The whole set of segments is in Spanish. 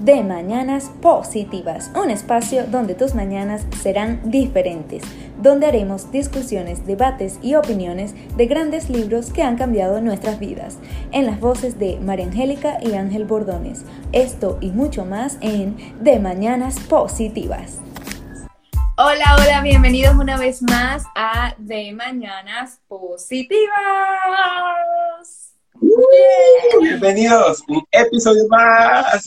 de Mañanas Positivas, un espacio donde tus mañanas serán diferentes, donde haremos discusiones, debates y opiniones de grandes libros que han cambiado nuestras vidas, en las voces de María Angélica y Ángel Bordones. Esto y mucho más en De Mañanas Positivas. Hola, hola, bienvenidos una vez más a De Mañanas Positivas. Bienvenidos, un episodio más.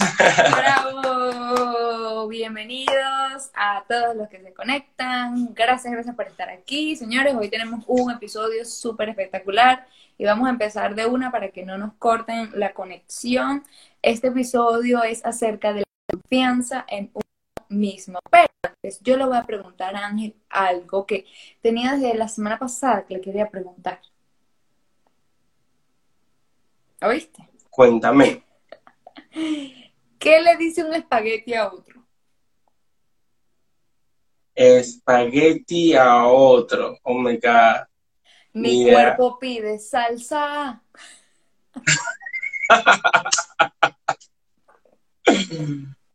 Bravo, bienvenidos a todos los que se conectan. Gracias, gracias por estar aquí, señores. Hoy tenemos un episodio súper espectacular y vamos a empezar de una para que no nos corten la conexión. Este episodio es acerca de la confianza en uno mismo. Pero antes, yo le voy a preguntar a Ángel algo que tenía desde la semana pasada que le quería preguntar. ¿Oíste? Cuéntame. ¿Qué le dice un espagueti a otro? Espagueti a otro. Oh my God. Mi cuerpo pide salsa.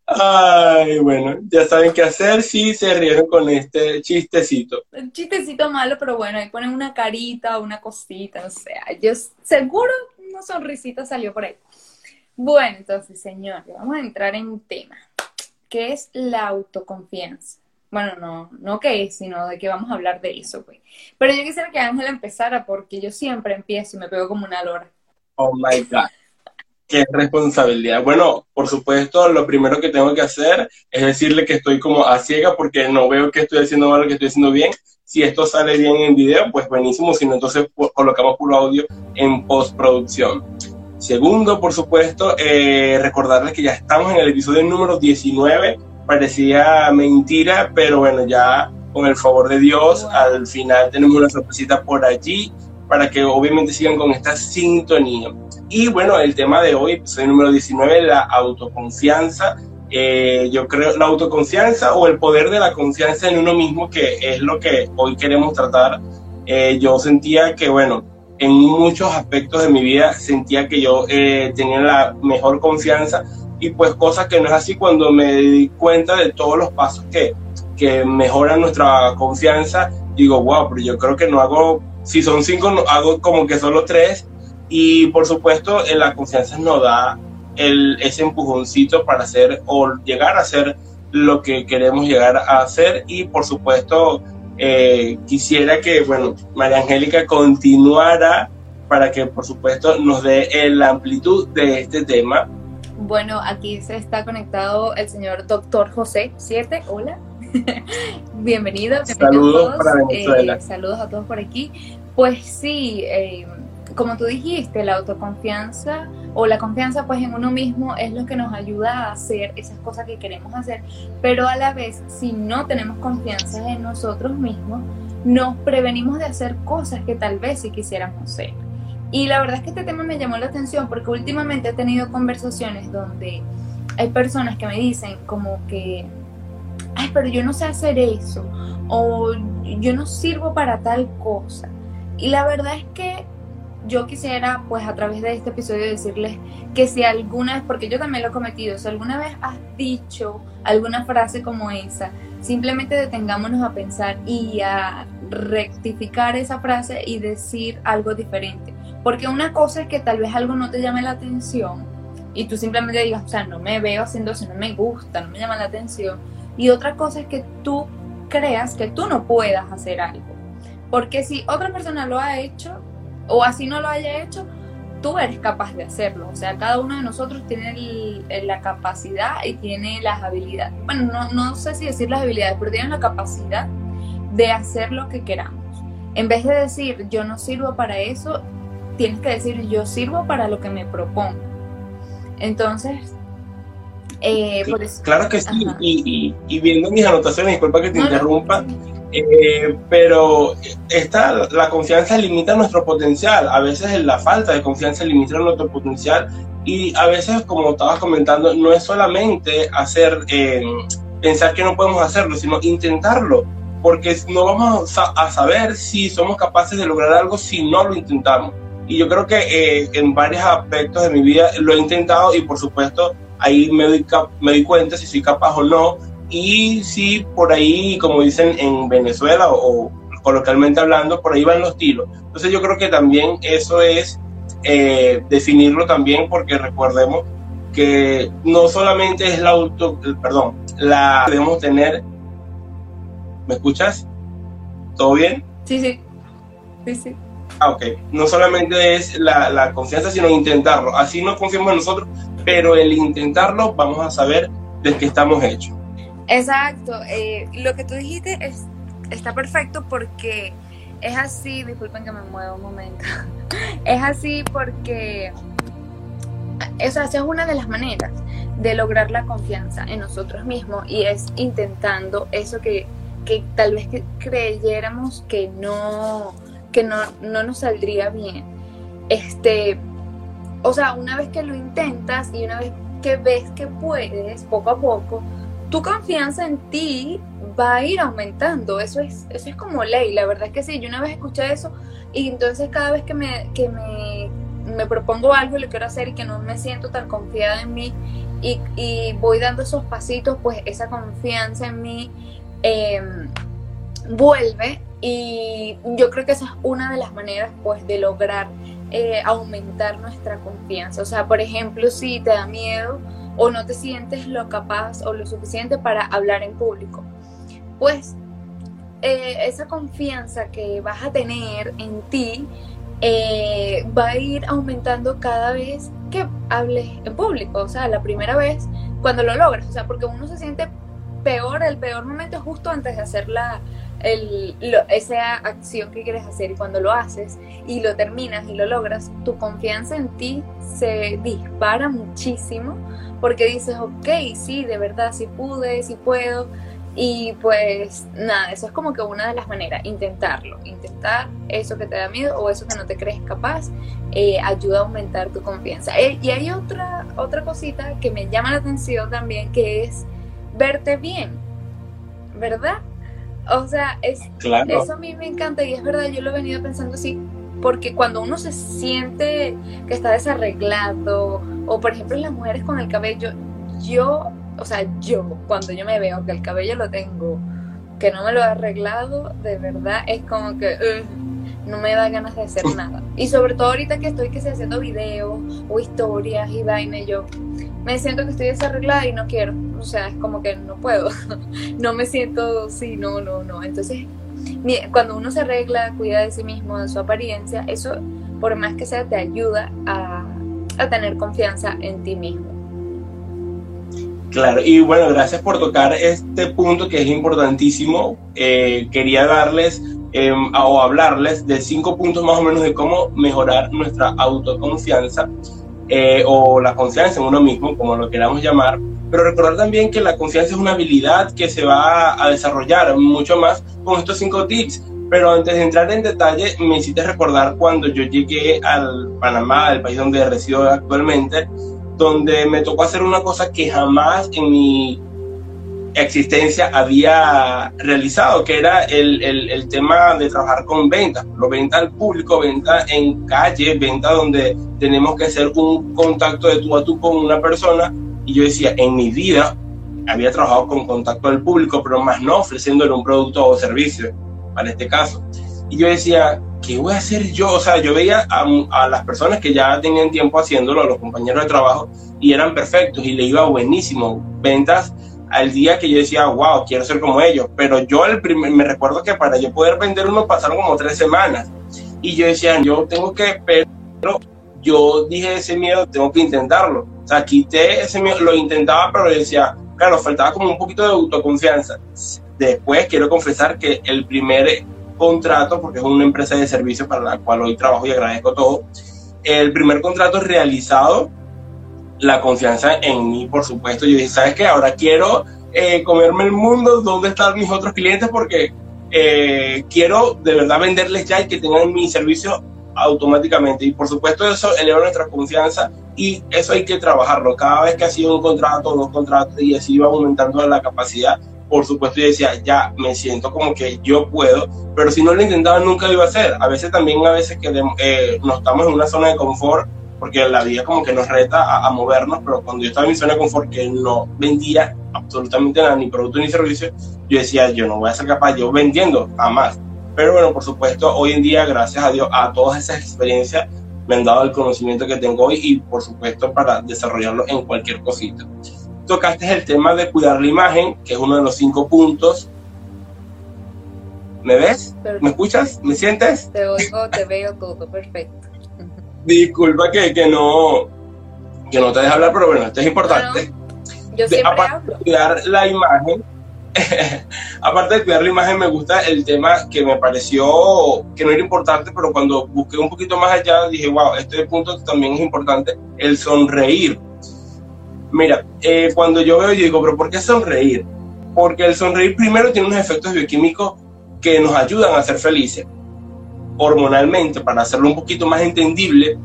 Ay, bueno, ya saben qué hacer si se rieron con este chistecito. Un chistecito malo, pero bueno, ahí ponen una carita, una cosita, o sea, yo seguro una sonrisita salió por ahí. Bueno, entonces, señores, vamos a entrar en un tema. ¿Qué es la autoconfianza? Bueno, no, no qué es, sino de que vamos a hablar de eso, pues. Pero yo quisiera que Ángela empezara porque yo siempre empiezo y me pego como una lora. Oh my God. Qué responsabilidad. Bueno, por supuesto, lo primero que tengo que hacer es decirle que estoy como a ciega porque no veo que estoy haciendo mal o que estoy haciendo bien. Si esto sale bien en video, pues buenísimo, si no, entonces colocamos puro audio en postproducción. Segundo, por supuesto, eh, recordarles que ya estamos en el episodio número 19. Parecía mentira, pero bueno, ya con el favor de Dios, al final tenemos una sorpresita por allí para que obviamente sigan con esta sintonía. Y bueno, el tema de hoy, episodio número 19, la autoconfianza eh, yo creo, la autoconfianza o el poder de la confianza en uno mismo, que es lo que hoy queremos tratar. Eh, yo sentía que, bueno, en muchos aspectos de mi vida sentía que yo eh, tenía la mejor confianza y pues cosas que no es así cuando me di cuenta de todos los pasos que, que mejoran nuestra confianza, digo, wow, pero yo creo que no hago, si son cinco, no, hago como que solo tres y por supuesto la confianza no da el, ese empujoncito para hacer o llegar a hacer lo que queremos llegar a hacer y por supuesto eh, quisiera que, bueno, María Angélica continuara para que por supuesto nos dé la amplitud de este tema. Bueno, aquí se está conectado el señor doctor José 7, hola. Bienvenido. Saludos para Venezuela. Eh, saludos a todos por aquí. Pues sí, eh, como tú dijiste, la autoconfianza o la confianza pues en uno mismo es lo que nos ayuda a hacer esas cosas que queremos hacer, pero a la vez si no tenemos confianza en nosotros mismos, nos prevenimos de hacer cosas que tal vez sí quisiéramos hacer. Y la verdad es que este tema me llamó la atención porque últimamente he tenido conversaciones donde hay personas que me dicen como que, ay, pero yo no sé hacer eso, o yo no sirvo para tal cosa. Y la verdad es que yo quisiera, pues a través de este episodio, decirles que si alguna vez, porque yo también lo he cometido, si alguna vez has dicho alguna frase como esa, simplemente detengámonos a pensar y a rectificar esa frase y decir algo diferente. Porque una cosa es que tal vez algo no te llame la atención y tú simplemente digas, o sea, no me veo haciendo eso, no me gusta, no me llama la atención. Y otra cosa es que tú creas que tú no puedas hacer algo. Porque si otra persona lo ha hecho, o así no lo haya hecho, tú eres capaz de hacerlo. O sea, cada uno de nosotros tiene la capacidad y tiene las habilidades. Bueno, no, no sé si decir las habilidades, pero tiene la capacidad de hacer lo que queramos. En vez de decir yo no sirvo para eso, tienes que decir yo sirvo para lo que me propongo. Entonces, eh, claro que sí, y, y, viendo mis anotaciones, disculpa que te interrumpa, eh, pero esta, la confianza limita nuestro potencial, a veces la falta de confianza limita nuestro potencial. Y a veces, como estabas comentando, no es solamente hacer, eh, pensar que no podemos hacerlo, sino intentarlo, porque no vamos a, saber si somos capaces de lograr algo si no lo intentamos. Y yo creo que eh, en varios aspectos de mi vida lo he intentado y por supuesto ahí me doy, me doy cuenta si soy capaz o no, y si por ahí, como dicen en Venezuela o, coloquialmente hablando, por ahí van los tiros. Entonces yo creo que también eso es eh, definirlo también porque recordemos que no solamente es la auto, perdón, la debemos tener. ¿Me escuchas? ¿Todo bien? Sí, sí. Sí, sí. Ah, ok. No solamente es la, la confianza, sino intentarlo. Así no confiamos en nosotros, pero el intentarlo vamos a saber de qué estamos hechos. Exacto. Eh, lo que tú dijiste es, está perfecto porque es así, disculpen que me mueva un momento, es así porque esa es una de las maneras de lograr la confianza en nosotros mismos y es intentando eso que, que tal vez creyéramos que no, que no, no nos saldría bien. Este, o sea, una vez que lo intentas y una vez que ves que puedes, poco a poco, tu confianza en ti va a ir aumentando. Eso es, eso es como ley, la verdad es que sí. Yo una vez escuché eso y entonces cada vez que me, que me, me propongo algo y lo quiero hacer y que no me siento tan confiada en mí y, y voy dando esos pasitos, pues esa confianza en mí em, vuelve y yo creo que esa es una de las maneras pues de lograr eh, aumentar nuestra confianza. O sea, por ejemplo, si te da miedo o no te sientes lo capaz o lo suficiente para hablar en público. Pues eh, esa confianza que vas a tener en ti eh, va a ir aumentando cada vez que hables en público. O sea, la primera vez cuando lo logras. O sea, porque uno se siente peor, el peor momento es justo antes de hacer la, esa acción que quieres hacer y cuando lo haces y lo terminas y lo logras, tu confianza en ti se dispara muchísimo porque dices, ok, sí, de verdad, sí pude, sí puedo. Y pues nada, eso es como que una de las maneras, intentarlo, intentar eso que te da miedo o eso que no te crees capaz, eh, ayuda a aumentar tu confianza. Eh, y hay otra, otra cosita que me llama la atención también, que es verte bien, ¿verdad? O sea, es, eso a mí me encanta y es verdad, yo lo he venido pensando así, porque cuando uno se siente que está desarreglado, o por ejemplo las mujeres con el cabello, yo, o sea, yo, cuando yo me veo que el cabello lo tengo, que no me lo he arreglado, de verdad es como que no me da ganas de hacer nada. Y sobre todo ahorita que estoy que estoy haciendo videos o historias y vaina, yo me siento que estoy desarreglada y no quiero. O sea, es como que no puedo. no me siento, sí, no, no, no. Entonces, cuando uno se arregla, cuida de sí mismo, de su apariencia, eso, por más que sea, te ayuda a, tener confianza en ti mismo. Claro, y bueno, gracias por tocar este punto que es importantísimo. Eh, quería darles em, o hablarles de cinco puntos más o menos de cómo mejorar nuestra autoconfianza eh, o la confianza en uno mismo, como lo queramos llamar, pero recordar también que la confianza es una habilidad que se va a desarrollar mucho más con estos cinco tips. Pero antes de entrar en detalle, me hiciste recordar cuando yo llegué al Panamá, el país donde resido actualmente, donde me tocó hacer una cosa que jamás en mi existencia había realizado, que era el, el, el, tema de trabajar con ventas, lo venta al público, venta en calle, venta donde tenemos que hacer un contacto de tú a tú con una persona. Y yo decía, en mi vida había trabajado con contacto del público, pero más no ofreciéndole un producto o servicio, para este caso. Y yo decía, ¿qué voy a hacer yo? O sea, yo veía a, a las personas que ya tenían tiempo haciéndolo, a los compañeros de trabajo, y eran perfectos y le iba buenísimo. Ventas al día que yo decía, wow, quiero ser como ellos. Pero yo el primer, me recuerdo que para yo poder vender uno pasaron como tres semanas. Y yo decía, yo tengo que, pero yo dije ese miedo, tengo que intentarlo. O sea, quité ese miedo, lo intentaba, pero decía, claro, faltaba como un poquito de autoconfianza. Después quiero confesar que el primer contrato, porque es una empresa de servicios para la cual hoy trabajo y agradezco todo, el primer contrato realizado la confianza en mí, por supuesto. Yo dije, ¿sabes qué? Ahora quiero eh, comerme el mundo, ¿dónde están mis otros clientes? Porque eh, quiero de verdad venderles ya y que tengan mi servicio automáticamente. Y por supuesto eso eleva nuestra confianza y eso hay que trabajarlo. Cada vez que ha sido un contrato, dos contratos y así va aumentando la capacidad, por supuesto yo decía, ya me siento como que yo puedo, pero si no lo intentaba nunca lo iba a hacer. A veces también, a veces que eh, no estamos en una zona de confort, porque la vida como que nos reta a, movernos, pero cuando yo estaba en mi zona de confort, que no vendía absolutamente nada, ni producto ni servicio, yo decía, yo no voy a ser capaz, yo vendiendo, jamás. Pero bueno, por supuesto, hoy en día, gracias a Dios, a todas esas experiencias, me han dado el conocimiento que tengo hoy y por supuesto para desarrollarlo en cualquier cosita. Tocaste el tema de cuidar la imagen, que es uno de los cinco puntos. ¿Me ves? ¿Me escuchas? ¿Me sientes? Te oigo, te veo todo, perfecto. Disculpa que, que, no, que no te deje hablar, pero bueno, esto es importante. yo siempre hablo. cuidar la imagen, aparte de cuidar la imagen, me gusta el tema que me pareció que no era importante, pero cuando busqué un poquito más allá, dije, wow, este punto también es importante, el sonreír. Mira, eh, cuando yo veo, yo digo, pero ¿por qué sonreír? Porque el sonreír primero tiene unos efectos bioquímicos que nos ayudan a ser felices hormonalmente, para hacerlo un poquito más entendible.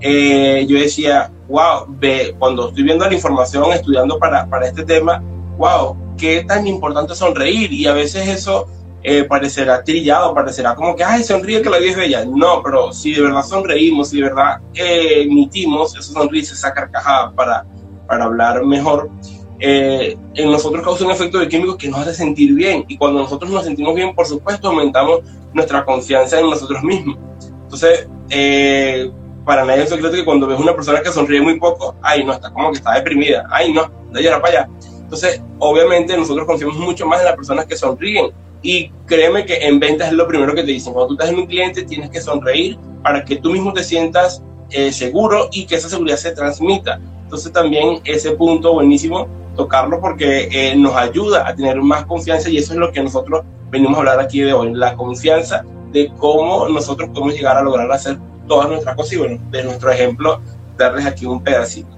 Eh, yo decía, wow, ve, cuando estoy viendo la información, estudiando para, para este tema, wow, qué tan importante sonreír y a veces eso eh, parecerá trillado, parecerá como que, ay, sonríe que la vida es bella. No, pero si de verdad sonreímos, si de verdad eh, emitimos esa sonrisa, esa carcajada para, para hablar mejor, eh, en nosotros causa un efecto de químicos que nos hace sentir bien. Y cuando nosotros nos sentimos bien, por supuesto, aumentamos nuestra confianza en nosotros mismos. Entonces, para nadie es secreto que cuando ves una persona que sonríe muy poco, ay, no, está como que está deprimida, ay, no, de allá para allá entonces, obviamente nosotros confiamos mucho más en las personas que sonríen. Y créeme que en ventas es lo primero que te dicen. Cuando tú estás en un cliente tienes que sonreír para que tú mismo te sientas eh, seguro y que esa seguridad se transmita. Entonces también ese punto buenísimo tocarlo porque eh, nos ayuda a tener más confianza y eso es lo que nosotros venimos a hablar aquí de hoy, la confianza de cómo nosotros podemos llegar a lograr hacer todas nuestras cosas y bueno, de nuestro ejemplo, darles aquí un pedacito.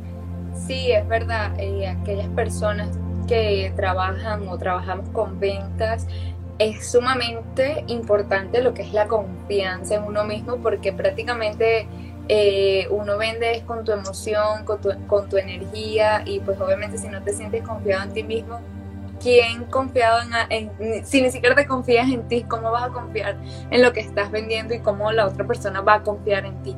Sí, es verdad, eh, aquellas personas que trabajan o trabajamos con ventas, es sumamente importante lo que es la confianza en uno mismo porque prácticamente eh, uno vende con tu emoción, con tu, con tu energía y pues obviamente si no te sientes confiado en ti mismo, ¿quién confiado en, si ni siquiera te confías en ti, cómo vas a confiar en lo que estás vendiendo y cómo la otra persona va a confiar en ti?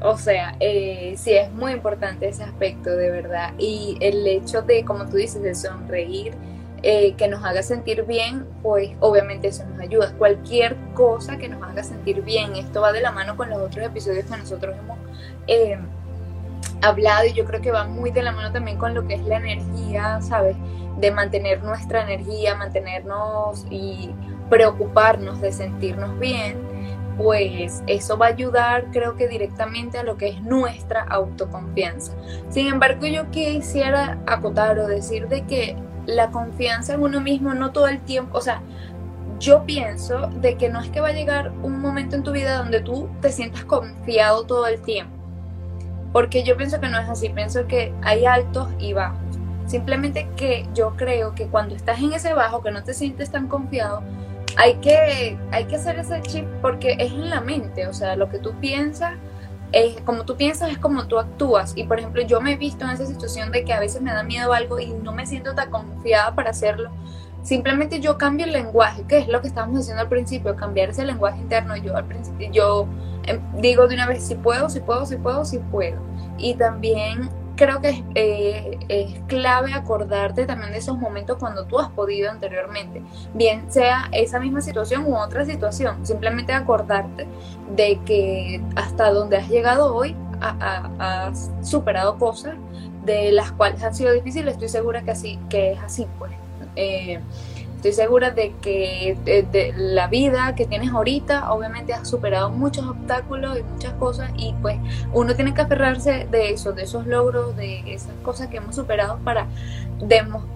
O sea, eh, sí es muy importante ese aspecto de verdad. Y el hecho de, como tú dices, de sonreír, eh, que nos haga sentir bien, pues obviamente eso nos ayuda. Cualquier cosa que nos haga sentir bien, esto va de la mano con los otros episodios que nosotros hemos eh, hablado y yo creo que va muy de la mano también con lo que es la energía, ¿sabes? De mantener nuestra energía, mantenernos y preocuparnos de sentirnos bien pues eso va a ayudar creo que directamente a lo que es nuestra autoconfianza. Sin embargo, yo quisiera acotar o decir de que la confianza en uno mismo no todo el tiempo, o sea, yo pienso de que no es que va a llegar un momento en tu vida donde tú te sientas confiado todo el tiempo. Porque yo pienso que no es así, pienso que hay altos y bajos. Simplemente que yo creo que cuando estás en ese bajo, que no te sientes tan confiado, hay que, hay que hacer ese chip porque es en la mente, o sea, lo que tú piensas, es, como tú piensas es como tú actúas. Y por ejemplo, yo me he visto en esa situación de que a veces me da miedo algo y no me siento tan confiada para hacerlo. Simplemente yo cambio el lenguaje, que es lo que estábamos haciendo al principio, cambiar ese lenguaje interno. Yo al principio, yo em, digo de una vez, si puedo, si puedo, si puedo, si puedo. Y también creo que eh, es, clave acordarte también de esos momentos cuando tú has podido anteriormente, bien sea esa misma situación u otra situación, simplemente acordarte de que hasta donde has llegado hoy has superado cosas de las cuales han sido difíciles, estoy segura que así que es así pues. Eh, Estoy segura de que de, la vida que tienes ahorita, obviamente has superado muchos obstáculos y muchas cosas y pues uno tiene que aferrarse de eso, de esos logros, de esas cosas que hemos superado para,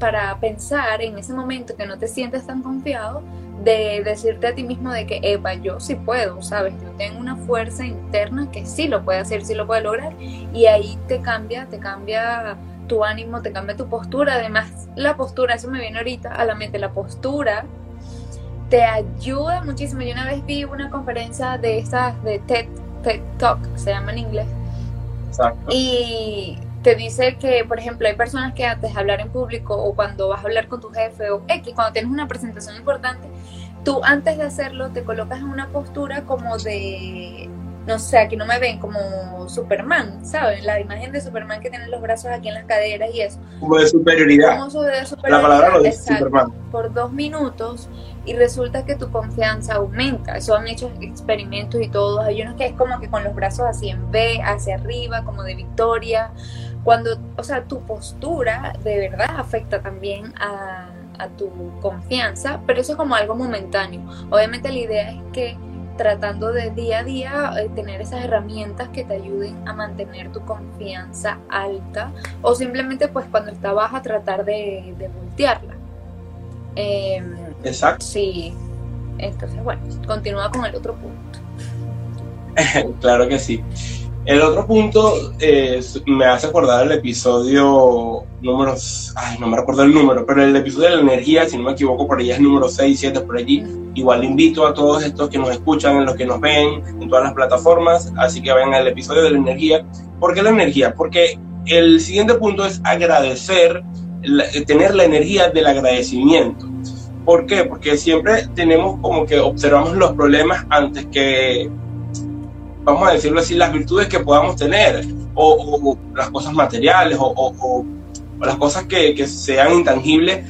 para pensar en ese momento que no te sientes tan confiado, de decirte a ti mismo de que, Eva, yo sí puedo, ¿sabes? Yo tengo una fuerza interna que sí lo puede hacer, sí lo puede lograr y ahí te cambia, te cambia tu ánimo, te cambia tu postura. Además, la postura, eso me viene ahorita a la mente, la postura te ayuda muchísimo. Yo una vez vi una conferencia de estas de TED, TED Talk, se llama en inglés. Exacto. Y te dice que, por ejemplo, hay personas que antes de hablar en público o cuando vas a hablar con tu jefe o X, cuando tienes una presentación importante, tú antes de hacerlo te colocas en una postura como de no sé, aquí no me ven como Superman, ¿saben? La imagen de Superman que tiene los brazos aquí en las caderas y eso. Como de superioridad. Como de superioridad. La palabra lo dice Superman. Por dos minutos y resulta que tu confianza aumenta. Eso han hecho experimentos y todos. Hay unos que es como que con los brazos así en B, hacia arriba, como de victoria. Cuando, o sea, tu postura de verdad afecta también a, a tu confianza, pero eso es como algo momentáneo. Obviamente la idea es que tratando de día a día eh, tener esas herramientas que te ayuden a mantener tu confianza alta o simplemente pues cuando está baja tratar de, de voltearla. Em, Exacto. Sí, entonces bueno, continúa con el otro punto. claro que sí. El otro punto eh, me hace acordar el episodio número, ay, no me recuerdo el número, pero el episodio de la energía, si no me equivoco, por allá es número 6, 7, por allí. Igual invito a todos estos que nos escuchan, los que nos ven en todas las plataformas, así que vayan al episodio de la energía. ¿Por qué la energía? Porque el siguiente punto es agradecer, tener la energía del agradecimiento. ¿Por qué? Porque siempre tenemos como que observamos los problemas antes que vamos a decirlo así, las virtudes que podamos tener, o, las cosas materiales, o, las cosas que, sean intangibles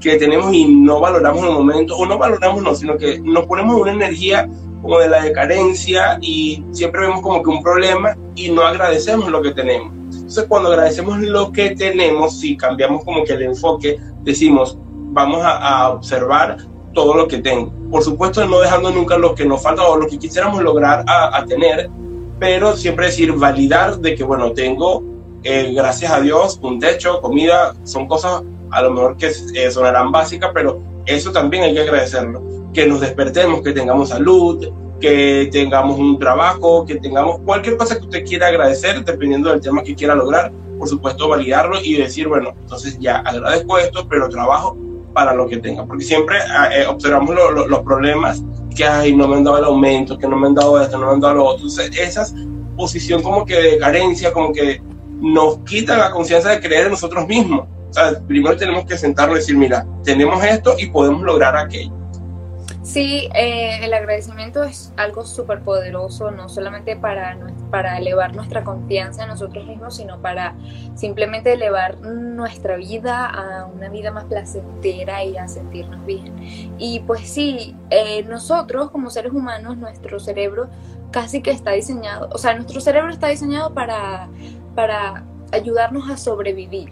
que tenemos y no valoramos en el momento, o no valoramos, no, sino que nos ponemos una energía como de la decadencia y siempre vemos como que un problema y no agradecemos lo que tenemos. Entonces cuando agradecemos lo que tenemos, si cambiamos como que el enfoque, decimos, vamos a observar todo lo que tengo. Por supuesto, no dejando nunca lo que nos falta o lo que quisiéramos lograr a, tener, pero siempre decir, validar de que, bueno, tengo, eh, gracias a Dios, un techo, comida, son cosas a lo mejor que eh, sonarán básicas, pero eso también hay que agradecerlo. Que nos despertemos, que tengamos salud, que tengamos un trabajo, que tengamos cualquier cosa que usted quiera agradecer, dependiendo del tema que quiera lograr, por supuesto validarlo y decir, bueno, entonces ya agradezco esto, pero trabajo para lo que tenga, porque siempre ah, eh, observamos los problemas que hay, no me han dado el aumento, que no me han dado esto, no me han dado lo otro. Entonces, esa posición como que de carencia, como que nos quita la confianza de creer en nosotros mismos. Primero tenemos que sentarnos y decir, mira, tenemos esto y podemos lograr aquello. Sí, eh, el agradecimiento es algo súper poderoso, no solamente para, para elevar nuestra confianza en nosotros mismos, sino para simplemente elevar nuestra vida a una vida más placentera y a sentirnos bien. Y pues sí, eh, nosotros como seres humanos, nuestro cerebro casi que está diseñado, o sea, nuestro cerebro está diseñado para, para ayudarnos a sobrevivir,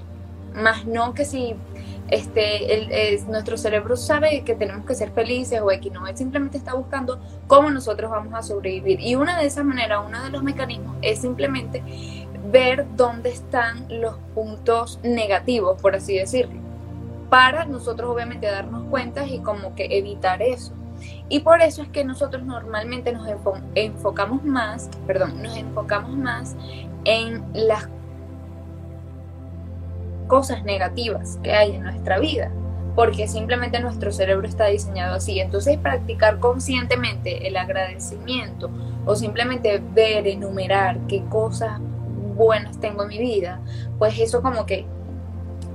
más no que si este, es, nuestro cerebro sabe que tenemos que ser felices o que no, él simplemente está buscando cómo nosotros vamos a sobrevivir. Y una de esas maneras, uno de los mecanismos es simplemente ver dónde están los puntos negativos, por así decirlo, para nosotros obviamente darnos cuenta y como que evitar eso. Y por eso es que nosotros normalmente nos enfocamos más, perdón, nos enfocamos más en las cosas negativas que hay en nuestra vida, porque simplemente nuestro cerebro está diseñado así. Entonces practicar conscientemente el agradecimiento o simplemente ver, enumerar qué cosas buenas tengo en mi vida, pues eso como que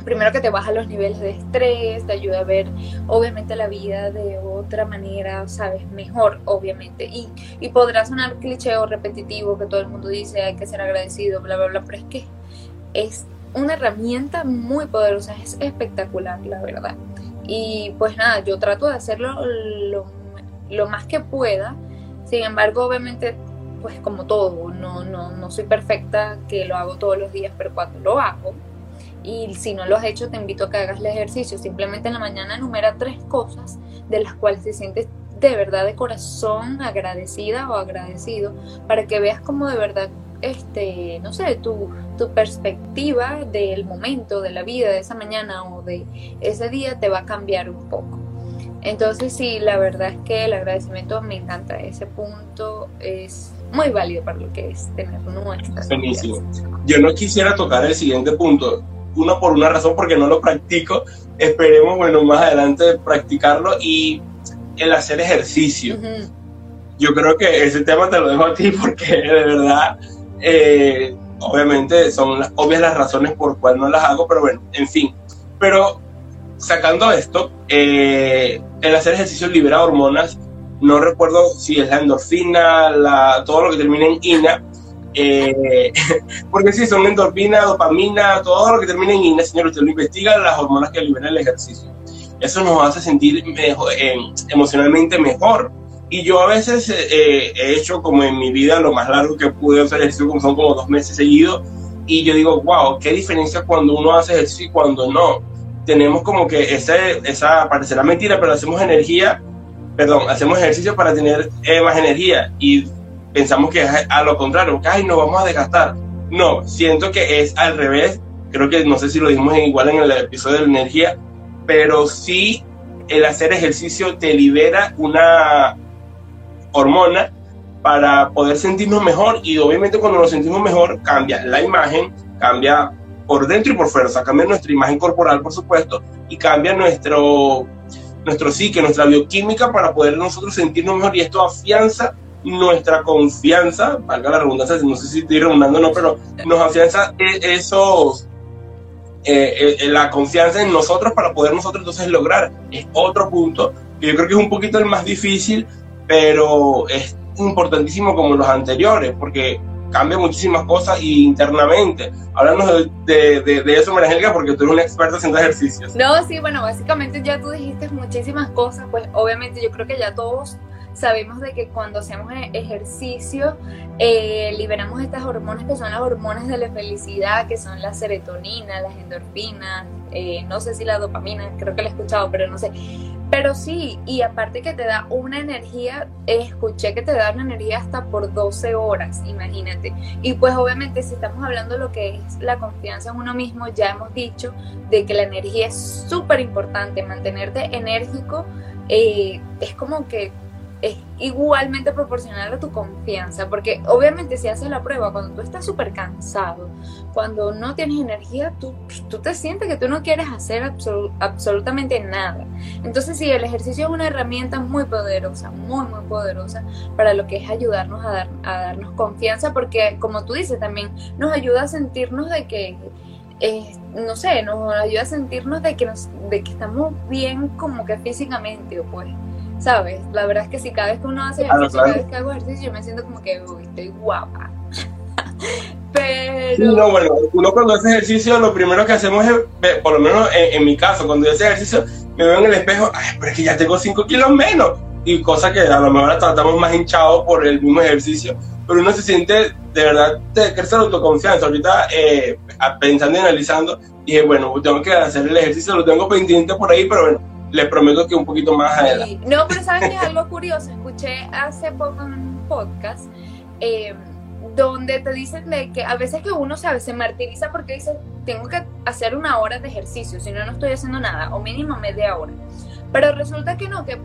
primero que te baja los niveles de estrés, te ayuda a ver obviamente la vida de otra manera, sabes, mejor obviamente. Y, y podrá sonar cliché o repetitivo que todo el mundo dice hay que ser agradecido, bla, bla, bla, pero es que es una herramienta muy poderosa, es espectacular, la verdad. Y pues nada, yo trato de hacerlo lo, más que pueda. Sin embargo, obviamente, pues como todo, no, no, no soy perfecta que lo hago todos los días, pero cuando lo hago, y si no lo has hecho, te invito a que hagas el ejercicio. Simplemente en la mañana enumera tres cosas de las cuales te sientes de verdad de corazón agradecida o agradecido, para que veas como de verdad este, no sé, tu, tu perspectiva del momento, de la vida, de esa mañana o de ese día te va a cambiar un poco. Entonces sí, la verdad es que el agradecimiento me encanta. Ese punto es muy válido para lo que es tener nuestra Buenísimo. Yo no quisiera tocar el siguiente punto, uno por una razón porque no lo practico. Esperemos, bueno, más adelante practicarlo y el hacer ejercicio. Yo creo que ese tema te lo dejo a ti porque de verdad eh, obviamente son obvias las razones por cual no las hago, pero bueno, en fin. Pero sacando esto, eh, el hacer ejercicio libera hormonas no recuerdo si es la endorfina, todo lo que termina en ina, eh, porque sí, son endorfina, dopamina, todo lo que termina en ina, señor, usted lo investiga, las hormonas que libera el ejercicio. Eso nos hace sentir mejor, eh, emocionalmente mejor. Y yo a veces eh, he hecho como en mi vida lo más largo que pude hacer ejercicio, como son como dos meses seguidos, y yo digo, wow, qué diferencia cuando uno hace ejercicio y cuando no. Tenemos como que ese, esa, parecerá mentira, pero hacemos energía, perdón, hacemos ejercicio para tener más energía y pensamos que es a lo contrario, que ay, nos vamos a desgastar. No, siento que es al revés. Creo que no sé si lo dijimos igual en el episodio de la energía, pero sí el hacer ejercicio te libera una hormona para poder sentirnos mejor y obviamente cuando nos sentimos mejor cambia la imagen, cambia por dentro y por fuera, o sea, cambia nuestra imagen corporal por supuesto y cambia nuestro nuestro psique, nuestra bioquímica para poder nosotros sentirnos mejor y esto afianza nuestra confianza, valga la redundancia, no sé si estoy redundando o no, pero nos afianza e-, esos, eh, eh, la confianza en nosotros para poder nosotros entonces lograr. Es otro punto que yo creo que es un poquito el más difícil, pero es importantísimo como los anteriores, porque cambia muchísimas cosas y internamente. Háblanos de, de, de, eso, María porque tú eres una experta haciendo ejercicios. No, sí, bueno, básicamente ya tú dijiste muchísimas cosas, pues obviamente yo creo que ya todos sabemos de que cuando hacemos e-, ejercicio eh, liberamos estas hormonas que son las hormonas de la felicidad, que son la serotonina, las endorfinas, eh, no sé si la dopamina, creo que la he escuchado, pero no sé. Pero sí, y aparte que te da una energía, escuché que te da una energía hasta por 12 horas, imagínate. Y pues obviamente si estamos hablando de lo que es la confianza en uno mismo, ya hemos dicho de que la energía es súper importante, mantenerte enérgico. Eh, es como que es igualmente proporcional a tu confianza, porque obviamente si haces la prueba, cuando tú estás súper cansado, cuando no tienes energía, tú, tú te sientes que tú no quieres hacer absolutamente nada. Entonces sí, el ejercicio es una herramienta muy poderosa, muy, muy poderosa para lo que es ayudarnos a, dar, a darnos confianza, porque como tú dices, también nos ayuda a sentirnos de que... Eh, no sé, nos ayuda a sentirnos de que, nos, de que estamos bien como que físicamente, pues ¿sabes? La verdad es que si cada vez que uno hace ejercicio, cada vez que hago ejercicio, yo me siento como que uy, estoy guapa. Pero... no, bueno, uno cuando hace ejercicio, lo primero que hacemos es, por lo menos en, mi caso, cuando yo hace ejercicio, me veo en el espejo, ay, pero es que ya tengo 5 kilos menos. Y cosa que a lo mejor tratamos más hinchados por el mismo ejercicio, pero uno se siente, de verdad, te crece la autoconfianza. Ahorita, eh, pensando y analizando, dije, bueno, tengo que hacer el ejercicio, lo tengo pendiente por ahí, pero bueno, les prometo que un poquito más adelante. No, pero sabes que es algo curioso. Escuché hace poco un podcast eh, donde te dicen de que a veces que uno sabe se martiriza porque dice tengo que hacer una hora de ejercicio, si no no estoy haciendo nada o mínimo media hora. Pero resulta que no, que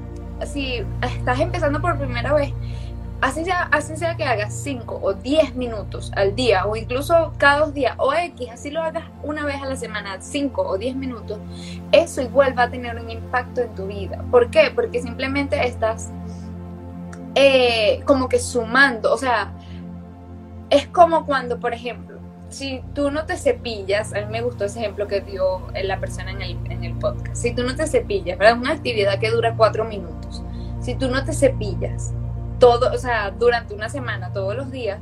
si estás empezando por primera vez así sea, así sea que hagas 5 o 10 minutos al día o incluso cada dos días o X, así lo hagas una vez a la semana, 5 o 10 minutos, eso igual va a tener un impacto en tu vida. ¿Por qué? Porque simplemente estás eh, como que sumando, o sea, es como cuando, por ejemplo, si tú no te cepillas, a mí me gustó ese ejemplo que dio la persona en el, en el podcast, si tú no te cepillas, ¿verdad? Una actividad que dura 4 minutos, si tú no te cepillas, todo, o sea, durante una semana, todos los días,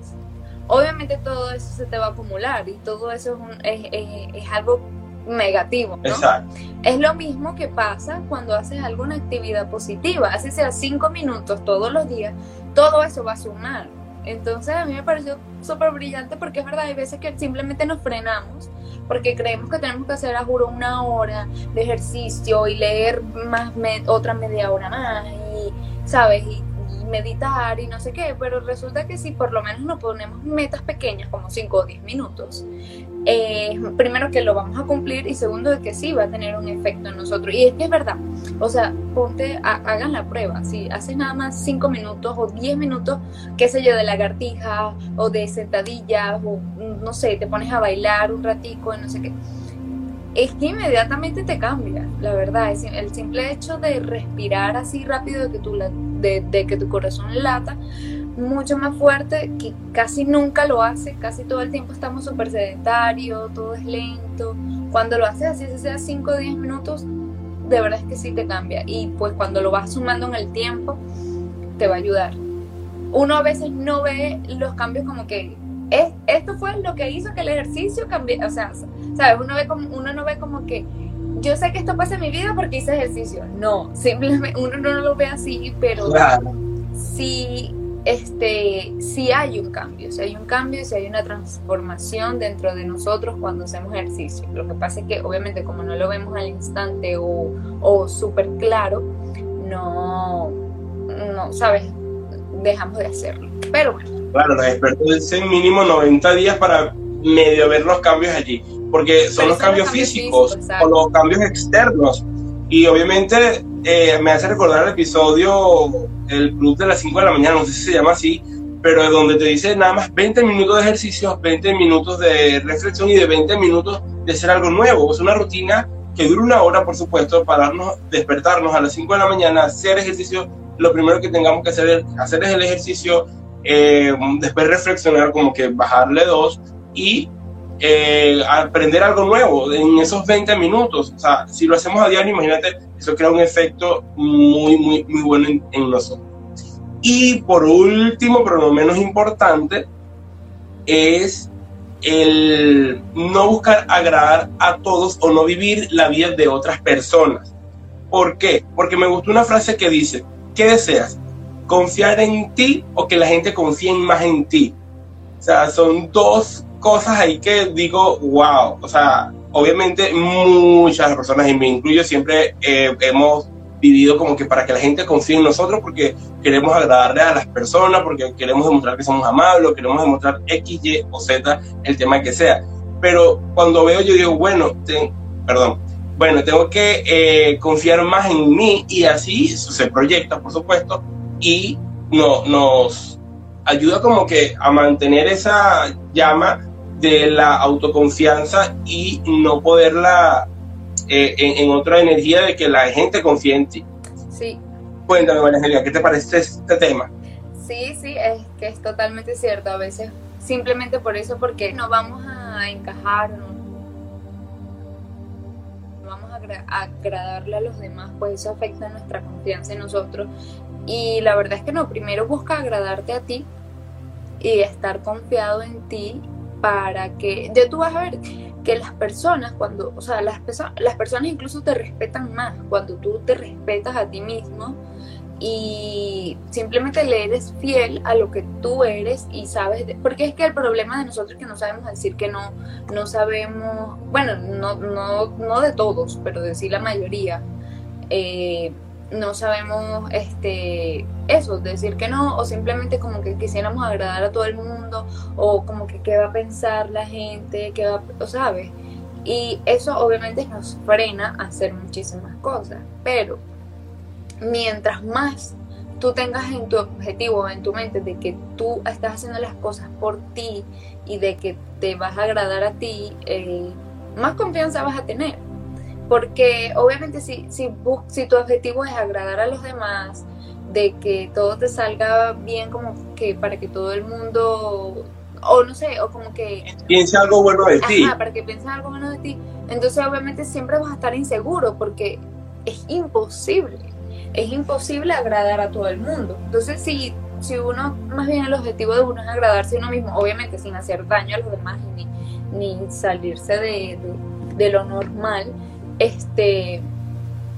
obviamente todo eso se te va a acumular y todo eso es, es, algo negativo. ¿no? Exacto. Es lo mismo que pasa cuando haces alguna actividad positiva, así sea cinco minutos todos los días, todo eso va a sumar. Entonces a mí me pareció súper brillante porque es verdad, hay veces que simplemente nos frenamos porque creemos que tenemos que hacer, a juro, una hora de ejercicio y leer más otra media hora más y, ¿sabes? Y meditar y no sé qué, pero resulta que si por lo menos nos ponemos metas pequeñas, como 5 o 10 minutos, eh, primero que lo vamos a cumplir y segundo de que sí va a tener un efecto en nosotros. Y es que es verdad, o sea, ponte, hagan la prueba, si haces nada más 5 minutos o 10 minutos, qué sé yo, de lagartija o de sentadillas o no sé, te pones a bailar un ratico y no sé qué es que inmediatamente te cambia, la verdad. Es el simple hecho de respirar así rápido, de que tu, de, que tu corazón lata mucho más fuerte, que casi nunca lo hace, casi todo el tiempo estamos súper sedentarios, todo es lento. Cuando lo haces así, si sea 5 o 10 minutos, de verdad es que sí te cambia. Y pues cuando lo vas sumando en el tiempo, te va a ayudar. Uno a veces no ve los cambios como que es, esto fue lo que hizo que el ejercicio cambie, o sea, ¿sabes? Uno, ve como, uno no ve como que yo sé que esto pasa en mi vida porque hice ejercicio. No, simplemente uno no lo ve así, pero sí, este, sí hay un cambio, si hay un cambio, si hay una transformación dentro de nosotros cuando hacemos ejercicio. Lo que pasa es que obviamente como no lo vemos al instante o, o súper claro, no, no, ¿sabes? Dejamos de hacerlo. Pero bueno. Claro, expertos dicen mínimo 90 días para medio ver los cambios allí porque son los cambios, físicos o los cambios externos. Y obviamente eh, me hace recordar el episodio El Club de las 5 de la mañana, no sé si se llama así, pero donde te dice nada más 20 minutos de ejercicio, 20 minutos de reflexión y de 20 minutos de hacer algo nuevo. Es una rutina que dura una hora, por supuesto, pararnos, despertarnos a las 5 de la mañana, hacer ejercicio. Lo primero que tengamos que hacer es, hacer el ejercicio, eh, después reflexionar, como que bajarle dos y eh, aprender algo nuevo en esos 20 minutos. O sea, si lo hacemos a diario, imagínate, eso crea un efecto muy, muy, muy bueno en, nosotros. Y por último, pero no menos importante, es el no buscar agradar a todos o no vivir la vida de otras personas. ¿Por qué? Porque me gustó una frase que dice, ¿qué deseas? ¿Confiar en ti o que la gente confíe más en ti? O sea, son dos cosas ahí que digo, wow, o sea, obviamente muchas personas, y me incluyo, siempre eh, hemos vivido como que para que la gente confíe en nosotros porque queremos agradarle a las personas, porque queremos demostrar que somos amables, queremos demostrar X, Y o Z, el tema que sea. Pero cuando veo yo digo, bueno, perdón, bueno, tengo que eh, confiar más en mí y así se proyecta, por supuesto, y no, nos ayuda como que a mantener esa llama de la autoconfianza y no poderla eh, en, otra energía de que la gente confíe en ti. Sí. Cuéntame, María ¿qué te parece este tema? Sí, sí, es que es totalmente cierto. A veces simplemente por eso, porque no vamos a encajar, no, vamos a, a agradarle a los demás, pues eso afecta nuestra confianza en nosotros. Y la verdad es que no, primero busca agradarte a ti y estar confiado en ti para que, ya tú vas a ver que las personas cuando, o sea, las, las personas incluso te respetan más cuando tú te respetas a ti mismo y simplemente le eres fiel a lo que tú eres y sabes, porque es que el problema de nosotros es que no sabemos decir que no, no sabemos, bueno, no, no, no de todos, pero de sí la mayoría. Eh, no sabemos este eso, decir que no, o simplemente como que quisiéramos agradar a todo el mundo, o como que qué va a pensar la gente, qué va, o sabes. Y eso obviamente nos frena a hacer muchísimas cosas. Pero mientras más tú tengas en tu objetivo, en tu mente, de que tú estás haciendo las cosas por ti y de que te vas a agradar a ti, eh, más confianza vas a tener. Porque obviamente si, si, si tu objetivo es agradar a los demás, de que todo te salga bien como que para que todo el mundo, o no sé, o como que... Piense algo bueno de ti. para que piense algo bueno de ti. Entonces obviamente siempre vas a estar inseguro porque es imposible, es imposible agradar a todo el mundo. Entonces si, si uno, más bien el objetivo de uno es agradarse a uno mismo, obviamente sin hacer daño a los demás ni, ni salirse de, de lo normal, este,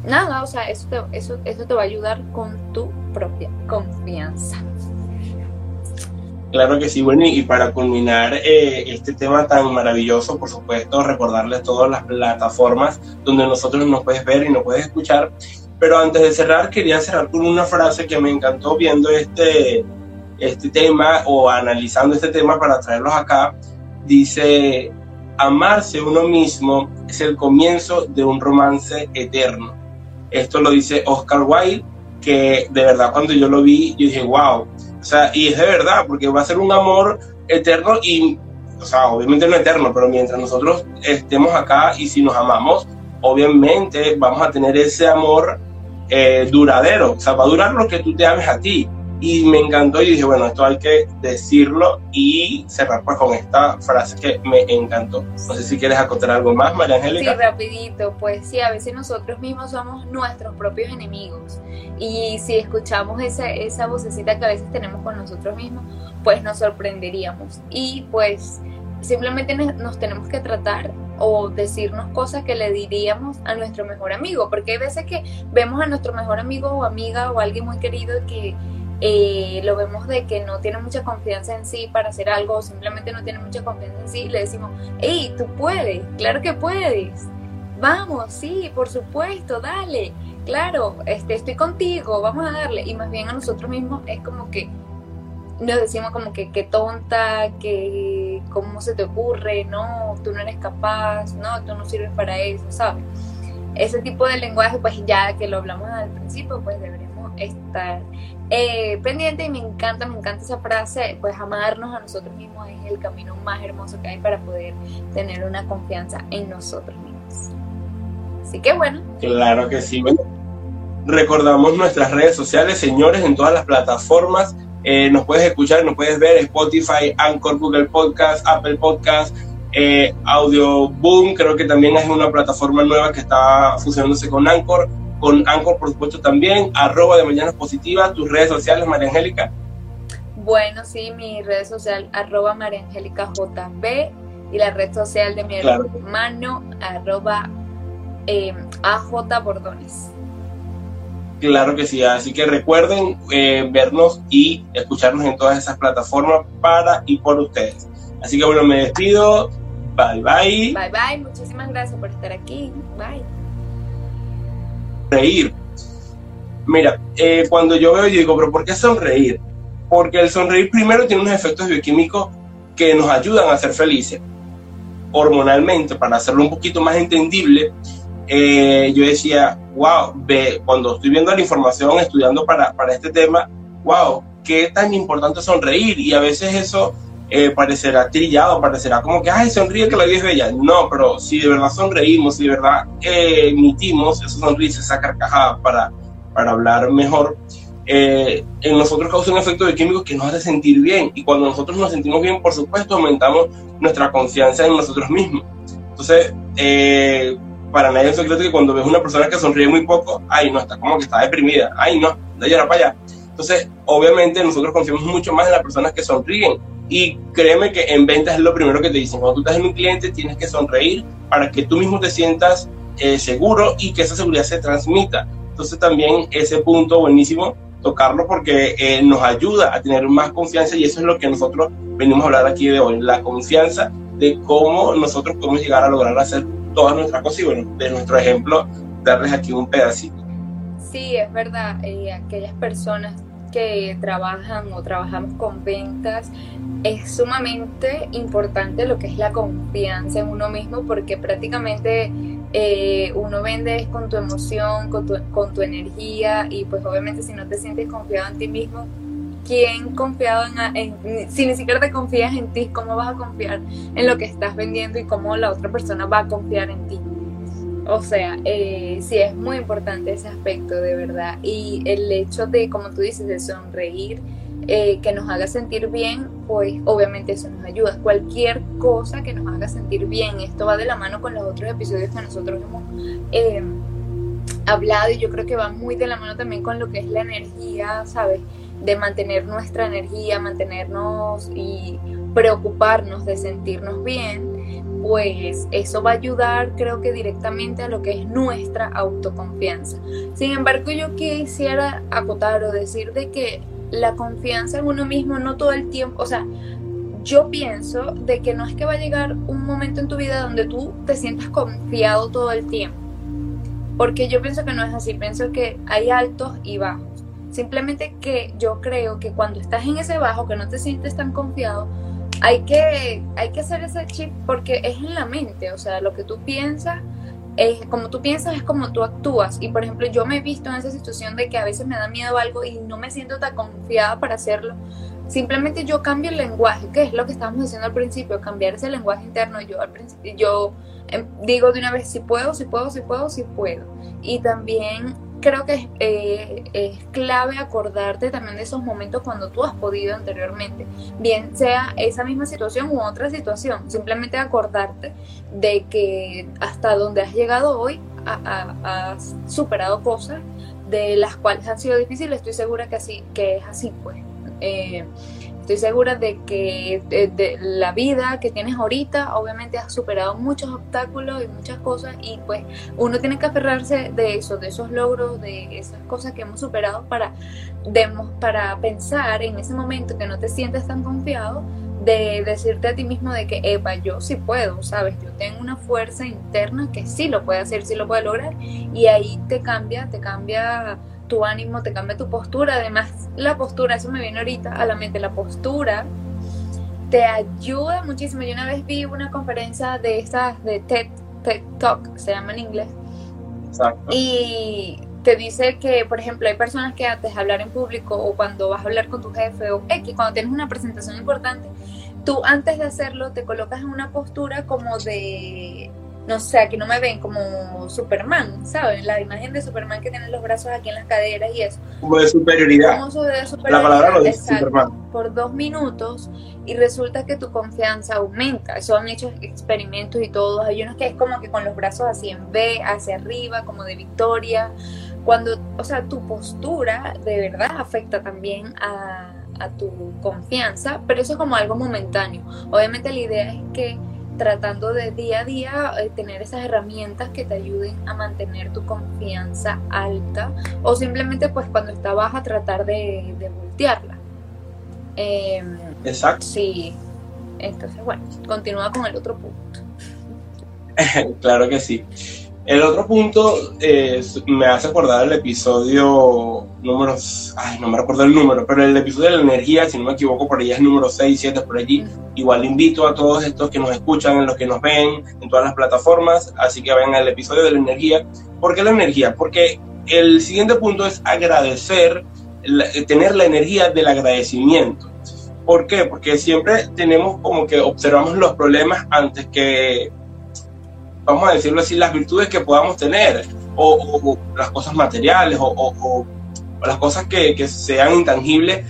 nada, o sea, eso te, eso, eso te va a ayudar con tu propia confianza. Claro que sí, bueno, y para culminar eh, este tema tan maravilloso, por supuesto, recordarles todas las plataformas donde nosotros nos puedes ver y nos puedes escuchar. Pero antes de cerrar, quería cerrar con una frase que me encantó viendo este, este tema o analizando este tema para traerlos acá. Dice, amarse uno mismo es el comienzo de un romance eterno. Esto lo dice Oscar Wilde, que de verdad cuando yo lo vi, yo dije, wow. O sea, y es de verdad, porque va a ser un amor eterno y, o sea, obviamente no eterno, pero mientras nosotros estemos acá y si nos amamos, obviamente vamos a tener ese amor eh, duradero. O sea, va a durar lo que tú te ames a ti. Y me encantó y dije, bueno, esto hay que decirlo y cerrar pues con esta frase que me encantó. No sé si quieres acotar algo más, María Angélica. Sí, rapidito, pues sí, a veces nosotros mismos somos nuestros propios enemigos y si escuchamos esa, esa vocecita que a veces tenemos con nosotros mismos, pues nos sorprenderíamos y pues simplemente nos tenemos que tratar o decirnos cosas que le diríamos a nuestro mejor amigo, porque hay veces que vemos a nuestro mejor amigo o amiga o alguien muy querido que eh, lo vemos de que no tiene mucha confianza en sí para hacer algo simplemente no tiene mucha confianza en sí le decimos, hey, tú puedes, claro que puedes, vamos, sí, por supuesto, dale, claro, este, estoy contigo, vamos a darle. Y más bien a nosotros mismos es como que nos decimos como que qué tonta, que cómo se te ocurre, no, tú no eres capaz, no, tú no sirves para eso, ¿sabes? Ese tipo de lenguaje, pues ya que lo hablamos al principio, pues deberíamos estar eh, pendiente y me encanta, me encanta esa frase, pues amarnos a nosotros mismos es el camino más hermoso que hay para poder tener una confianza en nosotros mismos. Así que bueno. Claro que sí. Recordamos nuestras redes sociales, señores, en todas las plataformas. Eh, nos puedes escuchar, nos puedes ver Spotify, Anchor, Google Podcast, Apple Podcast, eh, Audio Boom, creo que también es una plataforma nueva que está fusionándose con Anchor con Anchor, por supuesto, también, arroba de Mañanas Positivas, tus redes sociales, María Angélica. Bueno, sí, mi red social, arroba María Angélica JB, y la red social de mi hermano, arroba eh, AJ Bordones. Claro que sí, así que recuerden eh, vernos y escucharnos en todas esas plataformas para y por ustedes. Así que bueno, me despido. Bye bye. Bye bye, muchísimas gracias por estar aquí. Bye reír. Mira, eh, cuando yo veo, yo digo, pero ¿por qué sonreír? Porque el sonreír primero tiene unos efectos bioquímicos que nos ayudan a ser felices hormonalmente, para hacerlo un poquito más entendible. Eh, yo decía, wow, ve, cuando estoy viendo la información, estudiando para, para este tema, wow, qué tan importante sonreír. Y a veces eso eh, parecerá trillado, parecerá como que, ay, sonríe que la vida es bella. No, pero si de verdad sonreímos, si de verdad eh, emitimos esa sonrisa, esa carcajada para, para hablar mejor, eh, en nosotros causa un efecto de químicos que nos hace sentir bien. Y cuando nosotros nos sentimos bien, por supuesto, aumentamos nuestra confianza en nosotros mismos. Entonces, para nadie es secreto que cuando ves una persona que sonríe muy poco, ay, no, está como que está deprimida, ay, no, de allá para allá. Entonces, obviamente, nosotros confiamos mucho más en las personas que sonríen y créeme que en ventas es lo primero que te dicen. Cuando tú estás en un cliente, tienes que sonreír para que tú mismo te sientas eh, seguro y que esa seguridad se transmita. Entonces también ese punto buenísimo tocarlo porque eh, nos ayuda a tener más confianza y eso es lo que nosotros venimos a hablar aquí de hoy, la confianza de cómo nosotros podemos llegar a lograr hacer todas nuestras cosas y bueno, de nuestro ejemplo, darles aquí un pedacito. Sí, es verdad, eh, aquellas personas que trabajan o trabajamos con ventas, es sumamente importante lo que es la confianza en uno mismo porque prácticamente eh, uno vende con tu emoción, con tu, con tu energía y pues obviamente si no te sientes confiado en ti mismo, ¿quién confiado en, en, si ni siquiera te confías en ti, cómo vas a confiar en lo que estás vendiendo y cómo la otra persona va a confiar en ti? O sea, eh, sí es muy importante ese aspecto de verdad. Y el hecho de, como tú dices, de sonreír, eh, que nos haga sentir bien, pues obviamente eso nos ayuda. Cualquier cosa que nos haga sentir bien, esto va de la mano con los otros episodios que nosotros hemos eh, hablado y yo creo que va muy de la mano también con lo que es la energía, ¿sabes? De mantener nuestra energía, mantenernos y preocuparnos de sentirnos bien pues eso va a ayudar creo que directamente a lo que es nuestra autoconfianza. Sin embargo, yo quisiera acotar o decir de que la confianza en uno mismo no todo el tiempo, o sea, yo pienso de que no es que va a llegar un momento en tu vida donde tú te sientas confiado todo el tiempo. Porque yo pienso que no es así, pienso que hay altos y bajos. Simplemente que yo creo que cuando estás en ese bajo, que no te sientes tan confiado, hay que, hay que hacer ese chip porque es en la mente, o sea, lo que tú piensas, es, como tú piensas es como tú actúas. Y por ejemplo, yo me he visto en esa situación de que a veces me da miedo algo y no me siento tan confiada para hacerlo. Simplemente yo cambio el lenguaje, que es lo que estábamos diciendo al principio, cambiar ese lenguaje interno. Yo al principio, yo em, digo de una vez, si puedo, si puedo, si puedo, si puedo. Y también creo que eh, es clave acordarte también de esos momentos cuando tú has podido anteriormente, bien sea esa misma situación u otra situación, simplemente acordarte de que hasta donde has llegado hoy has superado cosas de las cuales han sido difíciles, estoy segura que así que es así pues. Eh, estoy segura de que de, la vida que tienes ahorita, obviamente has superado muchos obstáculos y muchas cosas y pues uno tiene que aferrarse de eso, de esos logros, de esas cosas que hemos superado para, para pensar en ese momento que no te sientes tan confiado de decirte a ti mismo de que, Eva, yo sí puedo, ¿sabes? Yo tengo una fuerza interna que sí lo puede hacer, sí lo puede lograr y ahí te cambia, te cambia tu ánimo, te cambia tu postura. Además, la postura, eso me viene ahorita a la mente, la postura te ayuda muchísimo. Yo una vez vi una conferencia de estas de TED, TED Talk, se llama en inglés. Y te dice que, por ejemplo, hay personas que antes de hablar en público o cuando vas a hablar con tu jefe o X, cuando tienes una presentación importante, tú antes de hacerlo te colocas en una postura como de no sé, aquí no me ven como Superman, ¿saben? La imagen de Superman que tiene los brazos aquí en las caderas y eso. Como de superioridad. Como de superioridad. La palabra lo dice Superman. Por dos minutos y resulta que tu confianza aumenta. Eso han hecho experimentos y todos. Hay unos que es como que con los brazos así en B, hacia arriba, como de victoria. Cuando, o sea, tu postura de verdad afecta también a, a tu confianza, pero eso es como algo momentáneo. Obviamente la idea es que tratando de día a día eh, tener esas herramientas que te ayuden a mantener tu confianza alta o simplemente pues cuando está baja tratar de, voltearla. Em, Exacto. Sí, entonces bueno, continúa con el otro punto. claro que sí. El otro punto eh, me hace acordar el episodio número, ay, no me recuerdo el número, pero el episodio de la energía, si no me equivoco, por ahí es número 6, 7, por allí. Igual invito a todos estos que nos escuchan, los que nos ven en todas las plataformas, así que vayan al episodio de la energía. ¿Por qué la energía? Porque el siguiente punto es agradecer, tener la energía del agradecimiento. ¿Por qué? Porque siempre tenemos como que observamos los problemas antes que vamos a decirlo así, las virtudes que podamos tener, o, las cosas materiales, o, las cosas que, que, sean intangibles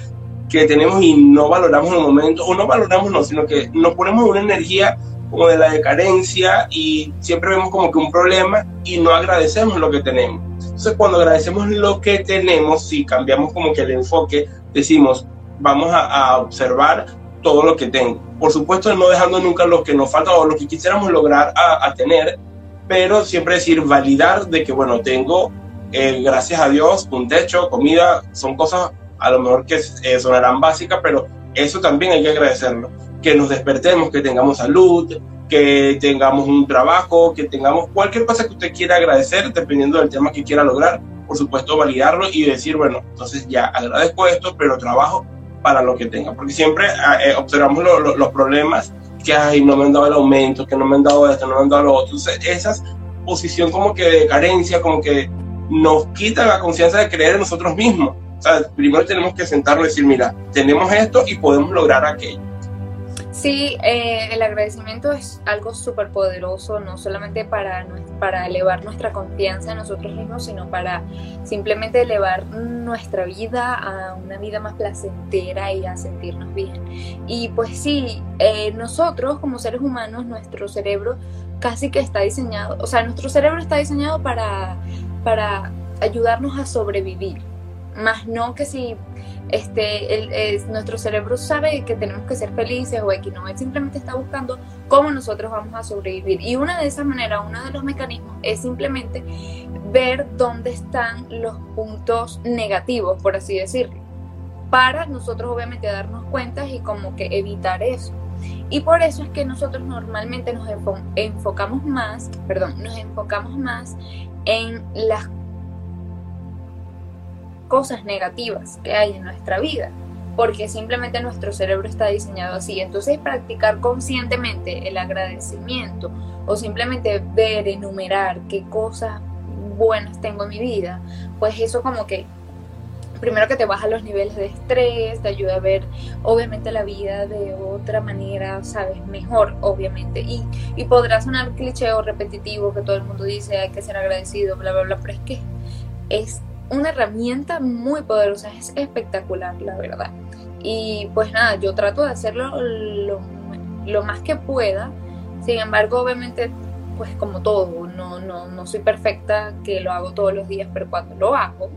que tenemos y no valoramos en el momento, o no valoramos, no, sino que nos ponemos una energía como de la decadencia y siempre vemos como que un problema y no agradecemos lo que tenemos. Entonces cuando agradecemos lo que tenemos, si cambiamos como que el enfoque, decimos, vamos a, a observar todo lo que tengo por supuesto no dejando nunca lo que nos falta o lo que quisiéramos lograr a, tener, pero siempre decir, validar de que, bueno, tengo, eh, gracias a Dios, un techo, comida, son cosas a lo mejor que eh, sonarán básicas, pero eso también hay que agradecerlo. Que nos despertemos, que tengamos salud, que tengamos un trabajo, que tengamos cualquier cosa que usted quiera agradecer, dependiendo del tema que quiera lograr, por supuesto validarlo y decir, bueno, entonces ya agradezco esto, pero trabajo para lo que tenga, porque siempre ah, eh, observamos los problemas que hay, no me han dado el aumento, que no me han dado esto, no me han dado lo otro. Esa posición como que de carencia, como que nos quita la confianza de creer en nosotros mismos. O sea, primero tenemos que sentarnos y decir, mira, tenemos esto y podemos lograr aquello. Sí, eh, el agradecimiento es algo súper poderoso, no solamente para, para elevar nuestra confianza en nosotros mismos, sino para simplemente elevar nuestra vida a una vida más placentera y a sentirnos bien. Y pues sí, eh, nosotros como seres humanos, nuestro cerebro casi que está diseñado, o sea, nuestro cerebro está diseñado para, para ayudarnos a sobrevivir, más no que si este, el, nuestro cerebro sabe que tenemos que ser felices o X, no, él simplemente está buscando cómo nosotros vamos a sobrevivir. Y una de esas maneras, uno de los mecanismos es simplemente ver dónde están los puntos negativos, por así decirlo, para nosotros obviamente darnos cuenta y como que evitar eso. Y por eso es que nosotros normalmente nos enfocamos más, perdón, nos enfocamos más en las cosas negativas que hay en nuestra vida, porque simplemente nuestro cerebro está diseñado así. Entonces practicar conscientemente el agradecimiento o simplemente ver, enumerar qué cosas buenas tengo en mi vida, pues eso como que primero que te baja los niveles de estrés, te ayuda a ver obviamente la vida de otra manera, sabes, mejor obviamente. Y, y podrá sonar cliché o repetitivo que todo el mundo dice hay que ser agradecido, bla, bla, bla, pero es que es una herramienta muy poderosa, es espectacular, la verdad. Y pues nada, yo trato de hacerlo lo, más que pueda. Sin embargo, obviamente, pues como todo, no, no, no soy perfecta que lo hago todos los días, pero cuando lo hago,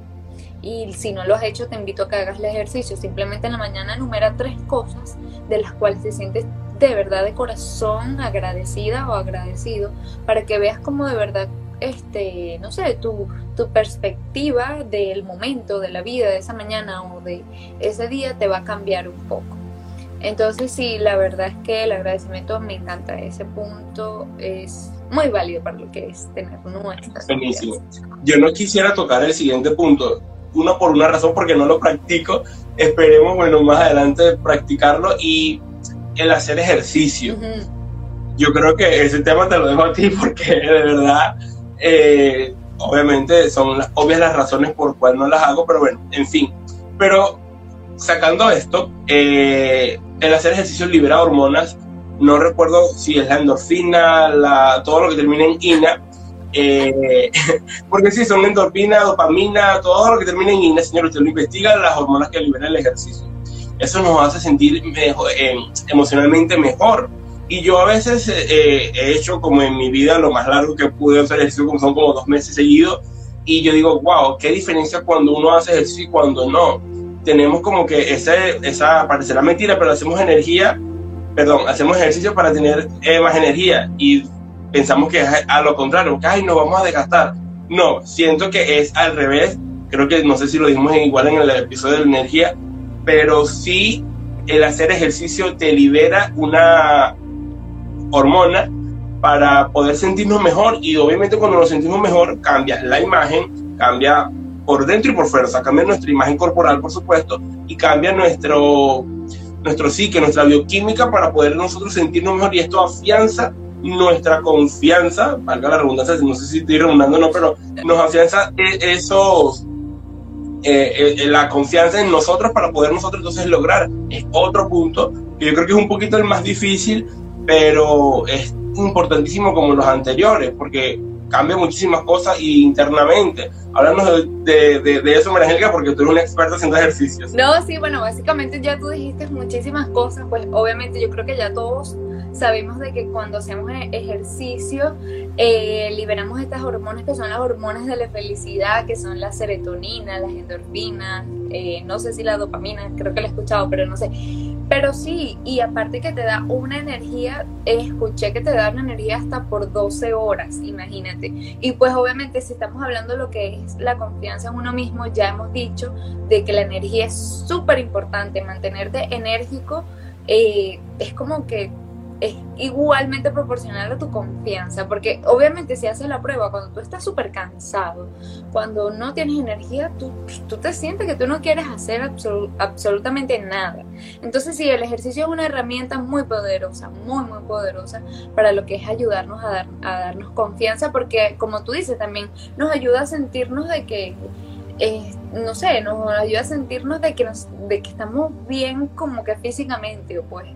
y si no lo has hecho, te invito a que hagas el ejercicio. Simplemente en la mañana enumera tres cosas de las cuales te sientes de verdad de corazón agradecida o agradecido para que veas como de verdad este, no sé, tu, tu perspectiva del momento, de la vida, de esa mañana o de ese día te va a cambiar un poco. Entonces sí, la verdad es que el agradecimiento me encanta. Ese punto es muy válido para lo que es tener nuestra. Buenísimo. Yo no quisiera tocar el siguiente punto, uno por una razón porque no lo practico. Esperemos, bueno, más adelante practicarlo y el hacer ejercicio. Yo creo que ese tema te lo dejo a ti porque de verdad eh, obviamente son las, obvias las razones por cual no las hago, pero bueno, en fin. Pero sacando esto, eh, el hacer ejercicio libera hormonas. No recuerdo si es la endorfina, la, todo lo que termina en ina. Eh, porque sí, son endorfina, dopamina, todo lo que termina en ina, señor, usted lo investiga, las hormonas que libera el ejercicio. Eso nos hace sentir mejor, emocionalmente mejor y yo a veces eh, he hecho como en mi vida lo más largo que pude hacer ejercicio, como son como dos meses seguidos. Y yo digo, wow, qué diferencia cuando uno hace ejercicio y cuando no. Tenemos como que ese, esa, parecerá mentira, pero hacemos energía, perdón, hacemos ejercicio para tener eh, más energía. Y pensamos que es a lo contrario, que ay, nos vamos a desgastar. No, siento que es al revés. Creo que no sé si lo dijimos igual en el episodio de la energía, pero sí el hacer ejercicio te libera una hormona para poder sentirnos mejor y obviamente cuando nos sentimos mejor cambia la imagen, cambia por dentro y por fuera, cambia nuestra imagen corporal por supuesto y cambia nuestro, nuestro psique, nuestra bioquímica para poder nosotros sentirnos mejor y esto afianza nuestra confianza, valga la redundancia, no sé si estoy redundando o no, pero nos afianza e, esos, eh, eh, la confianza en nosotros para poder nosotros entonces lograr. Es otro punto que yo creo que es un poquito el más difícil pero es importantísimo como los anteriores, porque cambia muchísimas cosas internamente. Háblanos de, de, de, eso, María porque tú eres una experta haciendo ejercicios. No, sí, bueno, básicamente ya tú dijiste muchísimas cosas, pues obviamente yo creo que ya todos sabemos de que cuando hacemos e-, ejercicio eh, liberamos estas hormonas que son las hormonas de la felicidad, que son la serotonina, las endorfinas, eh, no sé si la dopamina, creo que la he escuchado, pero no sé. Pero sí, y aparte que te da una energía, escuché que te da una energía hasta por 12 horas, imagínate. Y pues obviamente si estamos hablando de lo que es la confianza en uno mismo, ya hemos dicho de que la energía es súper importante, mantenerte enérgico eh, es como que es igualmente proporcional a tu confianza, porque obviamente si haces la prueba, cuando tú estás súper cansado, cuando no tienes energía, tú, tú, te sientes que tú no quieres hacer absolutamente nada. Entonces sí, el ejercicio es una herramienta muy poderosa, muy, muy poderosa para lo que es ayudarnos a, dar, a darnos confianza, porque como tú dices, también nos ayuda a sentirnos de que... Eh, no sé, nos ayuda a sentirnos de que, nos, de que estamos bien como que físicamente, pues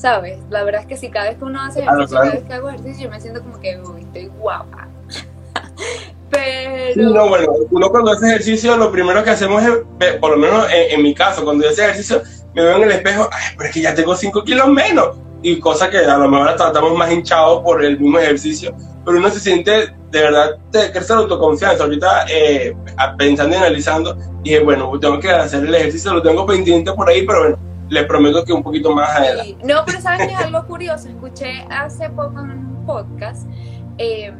¿sabes? La verdad es que si cada vez que uno hace ejercicio, cada vez que hago ejercicio, yo me siento como que estoy guapa. Pero... no, bueno, uno cuando hace ejercicio, lo primero que hacemos es, por lo menos en, mi caso, cuando yo hace ejercicio, me veo en el espejo, ay, pero es que ya tengo 5 kilos menos. Y cosa que a lo mejor tratamos más hinchados por el mismo ejercicio, pero uno se siente, de verdad, te crece la autoconfianza. Ahorita, eh, pensando y analizando, dije, bueno, tengo que hacer el ejercicio, lo tengo pendiente por ahí, pero bueno, les prometo que un poquito más adelante. No, pero sabes que es algo curioso. Escuché hace poco en un podcast eh,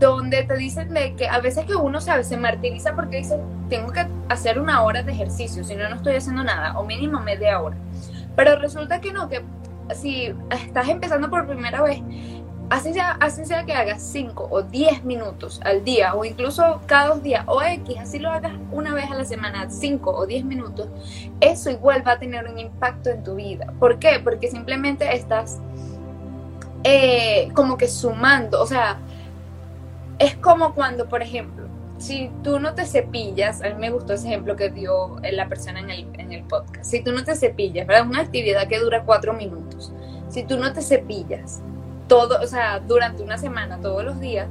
donde te dicen de que a veces que uno sabe se martiriza porque dice tengo que hacer una hora de ejercicio, si no no estoy haciendo nada o mínimo media hora. Pero resulta que no, que si estás empezando por primera vez así sea, así sea que hagas 5 o 10 minutos al día o incluso cada dos días o X, así lo hagas una vez a la semana, 5 o 10 minutos, eso igual va a tener un impacto en tu vida. ¿Por qué? Porque simplemente estás eh, como que sumando, o sea, es como cuando, por ejemplo, si tú no te cepillas, a mí me gustó ese ejemplo que dio la persona en el, en el podcast, si tú no te cepillas, ¿verdad? Una actividad que dura 4 minutos, si tú no te cepillas, todo, o sea, durante una semana, todos los días,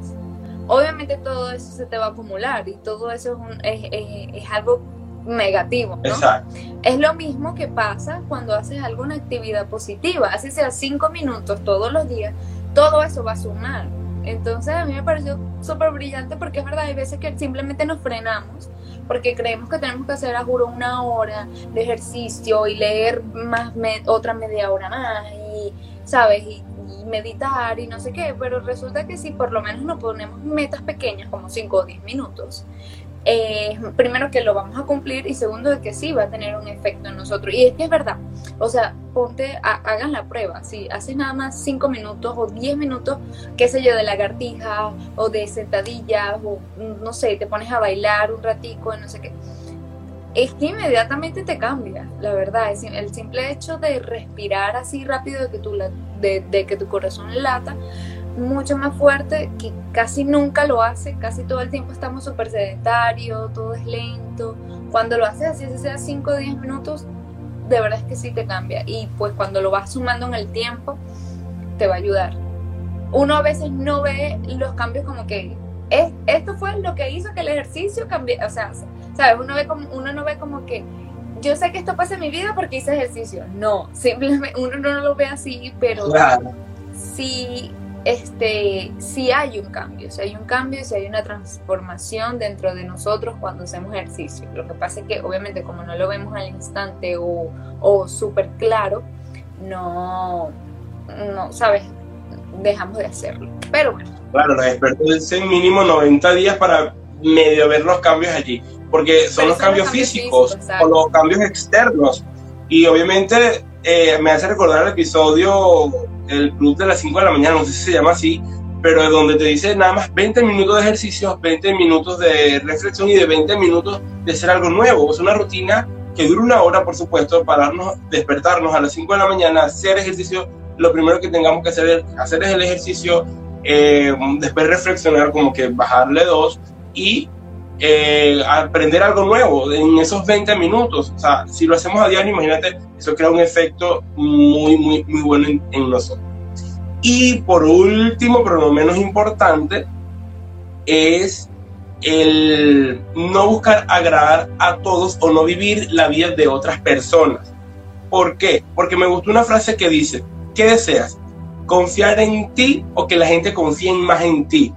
obviamente todo eso se te va a acumular y todo eso es, es, algo negativo. Exacto. Es lo mismo que pasa cuando haces alguna actividad positiva, así sea cinco minutos todos los días, todo eso va a sumar. Entonces a mí me pareció súper brillante porque es verdad, hay veces que simplemente nos frenamos porque creemos que tenemos que hacer, a juro, una hora de ejercicio y leer más otra media hora más y, ¿sabes? Y, meditar y no sé qué, pero resulta que si por lo menos nos ponemos metas pequeñas como 5 o 10 minutos, eh, primero que lo vamos a cumplir y segundo de que sí va a tener un efecto en nosotros. Y es que es verdad, o sea, ponte, hagan la prueba, si haces nada más 5 minutos o 10 minutos, qué sé yo, de lagartija o de sentadillas o no sé, te pones a bailar un ratico, no sé qué. Es que inmediatamente te cambia, la verdad. Es el simple hecho de respirar así rápido de que tu, de, que tu corazón lata, mucho más fuerte que casi nunca lo hace, casi todo el tiempo estamos súper sedentarios, todo es lento. Cuando lo haces así, sea 5 o 10 minutos, de verdad es que sí te cambia. Y pues cuando lo vas sumando en el tiempo, te va a ayudar. Uno a veces no ve los cambios como que es, esto fue lo que hizo que el ejercicio cambie, o sea, ¿sabes? Uno, ve como, uno no ve como que yo sé que esto pasa en mi vida porque hice ejercicio. No, simplemente uno no lo ve así, pero claro. sí este, si hay un cambio, si hay un cambio, si hay una transformación dentro de nosotros cuando hacemos ejercicio. Lo que pasa es que obviamente como no lo vemos al instante o, o súper claro, no, no, sabes, dejamos de hacerlo. Pero bueno. Claro, los expertos dicen mínimo 90 días para medio ver los cambios allí, porque son los cambios, físicos o los cambios externos. Y obviamente eh, me hace recordar el episodio el club de las 5 de la mañana, no sé si se llama así, pero es donde te dice nada más 20 minutos de ejercicio, 20 minutos de reflexión y de 20 minutos de hacer algo nuevo. Es una rutina que dura una hora, por supuesto, pararnos, despertarnos a las 5 de la mañana, hacer ejercicio. Lo primero que tengamos que hacer es, hacer el ejercicio, eh, después reflexionar, como que bajarle dos y eh, aprender algo nuevo en esos 20 minutos. O sea, si lo hacemos a diario, imagínate, eso crea un efecto muy, muy, muy bueno en, nosotros. Y por último, pero no menos importante, es el no buscar agradar a todos o no vivir la vida de otras personas. ¿Por qué? Porque me gustó una frase que dice, ¿qué deseas? ¿Confiar en ti o que la gente confíe más en ti?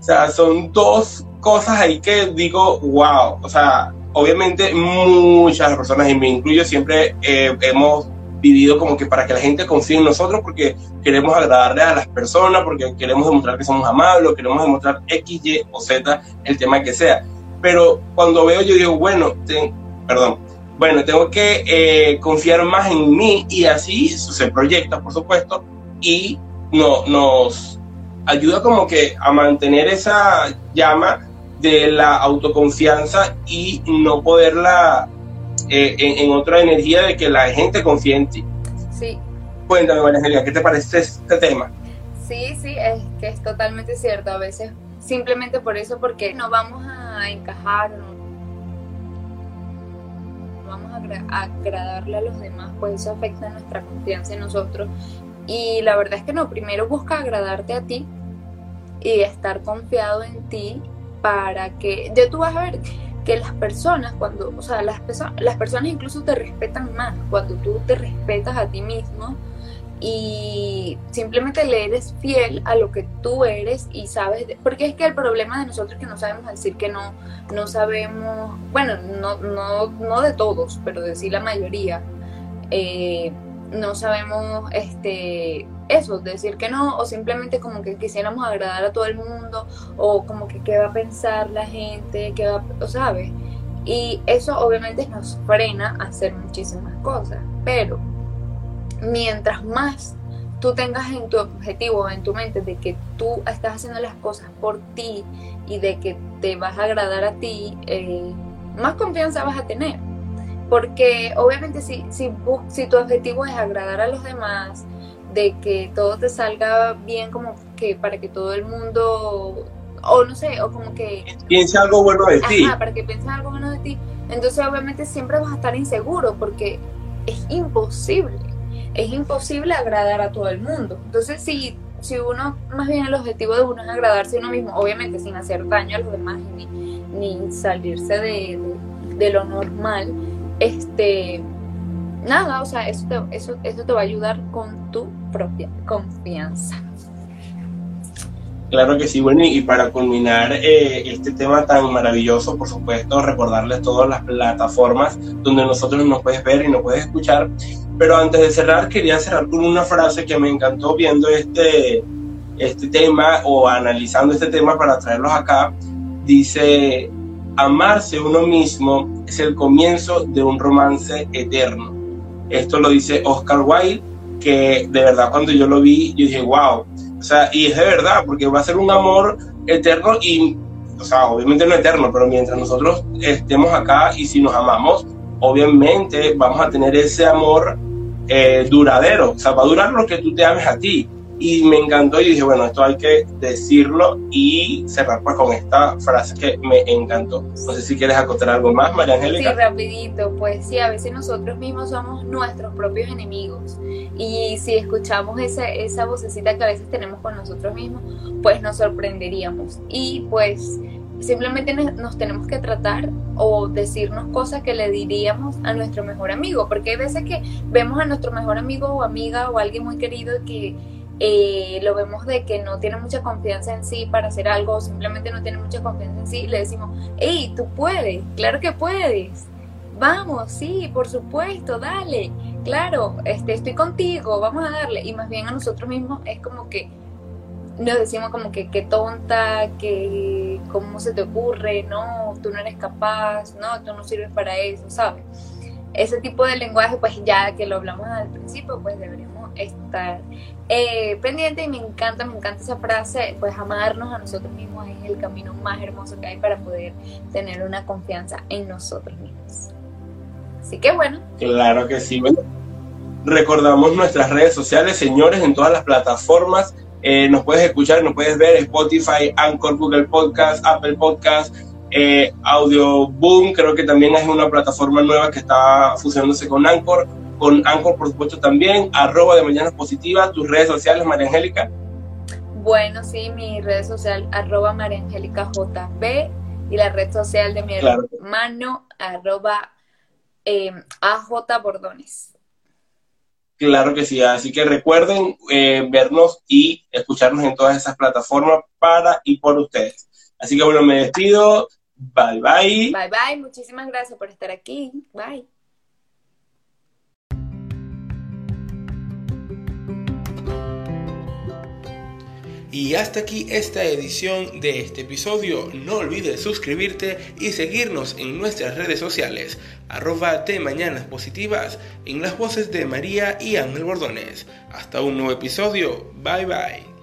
O sea, son dos cosas ahí que digo, wow, o sea, obviamente muchas personas, y me incluyo, siempre eh, hemos vivido como que para que la gente confíe en nosotros porque queremos agradarle a las personas, porque queremos demostrar que somos amables, queremos demostrar X, Y o Z, el tema que sea. Pero cuando veo yo digo, bueno, perdón, bueno, tengo que eh, confiar más en mí y así se proyecta, por supuesto, y no, nos ayuda como que a mantener esa llama de la autoconfianza y no poderla eh, en, otra energía de que la gente confíe en ti. Sí. Cuéntame, María ¿qué te parece este tema? Sí, sí, es que es totalmente cierto. A veces simplemente por eso, porque no vamos a encajar, no vamos a, agradarle a los demás, pues eso afecta nuestra confianza en nosotros. Y la verdad es que no, primero busca agradarte a ti y estar confiado en ti para que, ya tú vas a ver que las personas, cuando, o sea, las, las personas incluso te respetan más cuando tú te respetas a ti mismo y simplemente le eres fiel a lo que tú eres y sabes, porque es que el problema de nosotros es que no sabemos decir que no, no sabemos, bueno, no, no, no de todos, pero de sí la mayoría, eh, no sabemos este eso, decir que no, o simplemente como que quisiéramos agradar a todo el mundo, o como que qué va a pensar la gente, qué va, o sabes. Y eso obviamente nos frena a hacer muchísimas cosas, pero mientras más tú tengas en tu objetivo, en tu mente, de que tú estás haciendo las cosas por ti y de que te vas a agradar a ti, eh, más confianza vas a tener. Porque obviamente si, si, si tu objetivo es agradar a los demás, de que todo te salga bien como que para que todo el mundo o no sé, o como que piense algo bueno de ti. para que piense algo bueno de ti. Entonces obviamente siempre vas a estar inseguro porque es imposible. Es imposible agradar a todo el mundo. Entonces si si uno, más bien el objetivo de uno es agradarse a uno mismo, obviamente sin hacer daño a los demás ni, ni salirse de, de, lo normal, este, nada, o sea, eso te, eso, eso te va a ayudar con tu propia confianza. Claro que sí, bueno, y para culminar eh, este tema tan maravilloso, por supuesto, recordarles todas las plataformas donde nosotros nos puedes ver y nos puedes escuchar. Pero antes de cerrar, quería cerrar con una frase que me encantó viendo este, este tema o analizando este tema para traerlos acá. Dice, amarse uno mismo es el comienzo de un romance eterno. Esto lo dice Oscar Wilde, que de verdad cuando yo lo vi, yo dije, wow, o sea, y es de verdad, porque va a ser un amor eterno y, o sea, obviamente no eterno, pero mientras nosotros estemos acá y si nos amamos, obviamente vamos a tener ese amor eh, duradero. O sea, va a durar lo que tú te ames a ti y me encantó y dije, bueno, esto hay que decirlo y cerrar pues con esta frase que me encantó. No sé si quieres acotar algo más, María Angélica. Sí, rapidito, pues sí, a veces nosotros mismos somos nuestros propios enemigos y si escuchamos esa, esa vocecita que a veces tenemos con nosotros mismos, pues nos sorprenderíamos y pues simplemente nos tenemos que tratar o decirnos cosas que le diríamos a nuestro mejor amigo, porque hay veces que vemos a nuestro mejor amigo o amiga o alguien muy querido que eh, lo vemos de que no tiene mucha confianza en sí para hacer algo simplemente no tiene mucha confianza en sí, le decimos, hey, tú puedes, claro que puedes, vamos, sí, por supuesto, dale, claro, este, estoy contigo, vamos a darle. Y más bien a nosotros mismos es como que nos decimos como que qué tonta, que cómo se te ocurre, no, tú no eres capaz, no, tú no sirves para eso, ¿sabes? Ese tipo de lenguaje, pues ya que lo hablamos al principio, pues deberíamos estar eh, pendiente y me encanta, me encanta esa frase, pues amarnos a nosotros mismos es el camino más hermoso que hay para poder tener una confianza en nosotros mismos. Así que bueno. Claro que sí. Recordamos nuestras redes sociales, señores, en todas las plataformas. Eh, nos puedes escuchar, nos puedes ver Spotify, Anchor, Google Podcast, Apple Podcast, eh, Audio Boom, creo que también es una plataforma nueva que está fusionándose con Anchor con Anchor, por supuesto, también, arroba de Mañanas Positivas, tus redes sociales, María Angélica. Bueno, sí, mi red social, arroba María Angélica JB, y la red social de mi hermano, arroba eh, AJ Bordones. Claro que sí, así que recuerden eh, vernos y escucharnos en todas esas plataformas para y por ustedes. Así que bueno, me despido. Bye bye. Bye bye, muchísimas gracias por estar aquí. Bye. Y hasta aquí esta edición de este episodio. No olvides suscribirte y seguirnos en nuestras redes sociales, arroba de Mañanas Positivas, en las voces de María y Ángel Bordones. Hasta un nuevo episodio. Bye bye.